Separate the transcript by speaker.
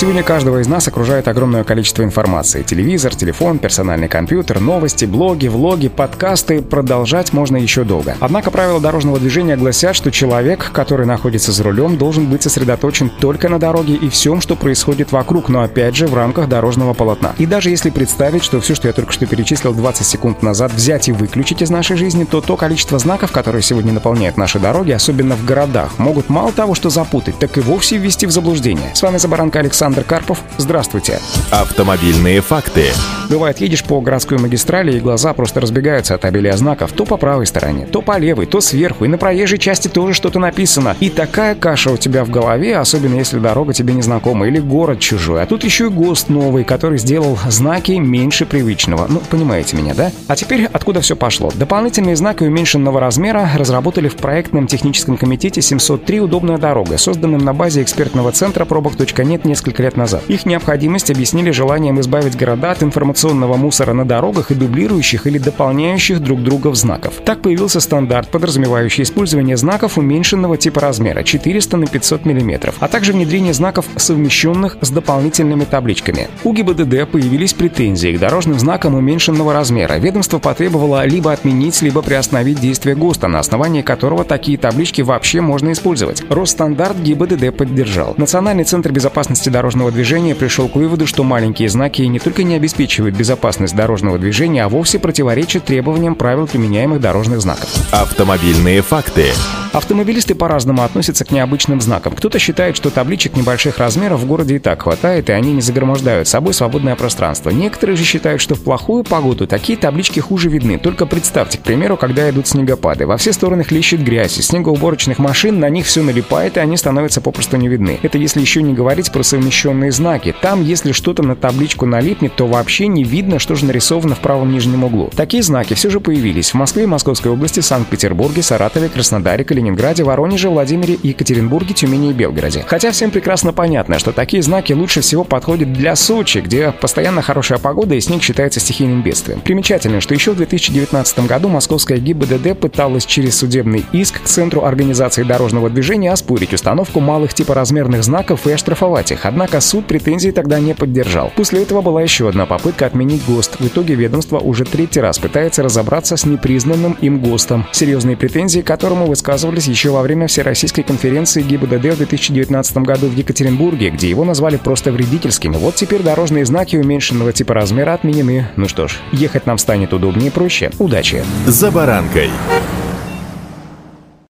Speaker 1: Сегодня каждого из нас окружает огромное количество информации. Телевизор, телефон, персональный компьютер, новости, блоги, влоги, подкасты. Продолжать можно еще долго. Однако правила дорожного движения гласят, что человек, который находится за рулем, должен быть сосредоточен только на дороге и всем, что происходит вокруг, но опять же в рамках дорожного полотна. И даже если представить, что все, что я только что перечислил 20 секунд назад, взять и выключить из нашей жизни, то то количество знаков, которые сегодня наполняют наши дороги, особенно в городах, могут мало того, что запутать, так и вовсе ввести в заблуждение. С вами Забаранка Александр Александр Карпов. Здравствуйте.
Speaker 2: Автомобильные факты.
Speaker 1: Бывает, едешь по городской магистрали, и глаза просто разбегаются от обилия знаков то по правой стороне, то по левой, то сверху, и на проезжей части тоже что-то написано. И такая каша у тебя в голове, особенно если дорога тебе не знакома или город чужой. А тут еще и ГОСТ новый, который сделал знаки меньше привычного. Ну, понимаете меня, да? А теперь откуда все пошло? Дополнительные знаки уменьшенного размера разработали в проектном техническом комитете 703 «Удобная дорога», созданном на базе экспертного центра пробок.нет несколько лет назад. Их необходимость объяснили желанием избавить города от информационного мусора на дорогах и дублирующих или дополняющих друг друга знаков. Так появился стандарт, подразумевающий использование знаков уменьшенного типа размера 400 на 500 мм, а также внедрение знаков, совмещенных с дополнительными табличками. У ГИБДД появились претензии к дорожным знакам уменьшенного размера. Ведомство потребовало либо отменить, либо приостановить действие ГОСТа, на основании которого такие таблички вообще можно использовать. Росстандарт ГИБДД поддержал. Национальный центр безопасности дорожного движения пришел к выводу, что маленькие знаки не только не обеспечивают безопасность дорожного движения, а вовсе противоречат требованиям правил применяемых дорожных знаков.
Speaker 2: Автомобильные факты.
Speaker 1: Автомобилисты по-разному относятся к необычным знакам. Кто-то считает, что табличек небольших размеров в городе и так хватает, и они не загромождают собой свободное пространство. Некоторые же считают, что в плохую погоду такие таблички хуже видны. Только представьте, к примеру, когда идут снегопады. Во все стороны хлещет грязь, из снегоуборочных машин на них все налипает, и они становятся попросту не видны. Это если еще не говорить про совмещенные знаки. Там, если что-то на табличку налипнет, то вообще не видно, что же нарисовано в правом нижнем углу. Такие знаки все же появились в Москве, Московской области, Санкт-Петербурге, Саратове, Краснодаре, Калининграде, Воронеже, Владимире, Екатеринбурге, Тюмени и Белгороде. Хотя всем прекрасно понятно, что такие знаки лучше всего подходят для Сочи, где постоянно хорошая погода и снег считается стихийным бедствием. Примечательно, что еще в 2019 году московская ГИБДД пыталась через судебный иск к Центру организации дорожного движения оспорить установку малых типоразмерных знаков и оштрафовать их. Однако суд претензий тогда не поддержал. После этого была еще одна попытка отменить ГОСТ. В итоге ведомство уже третий раз пытается разобраться с непризнанным им ГОСТом, серьезные претензии которому высказывались еще во время Всероссийской конференции ГИБДД в 2019 году в Екатеринбурге, где его назвали просто вредительским. Вот теперь дорожные знаки уменьшенного типа размера отменены. Ну что ж, ехать нам станет удобнее и проще. Удачи!
Speaker 2: За баранкой.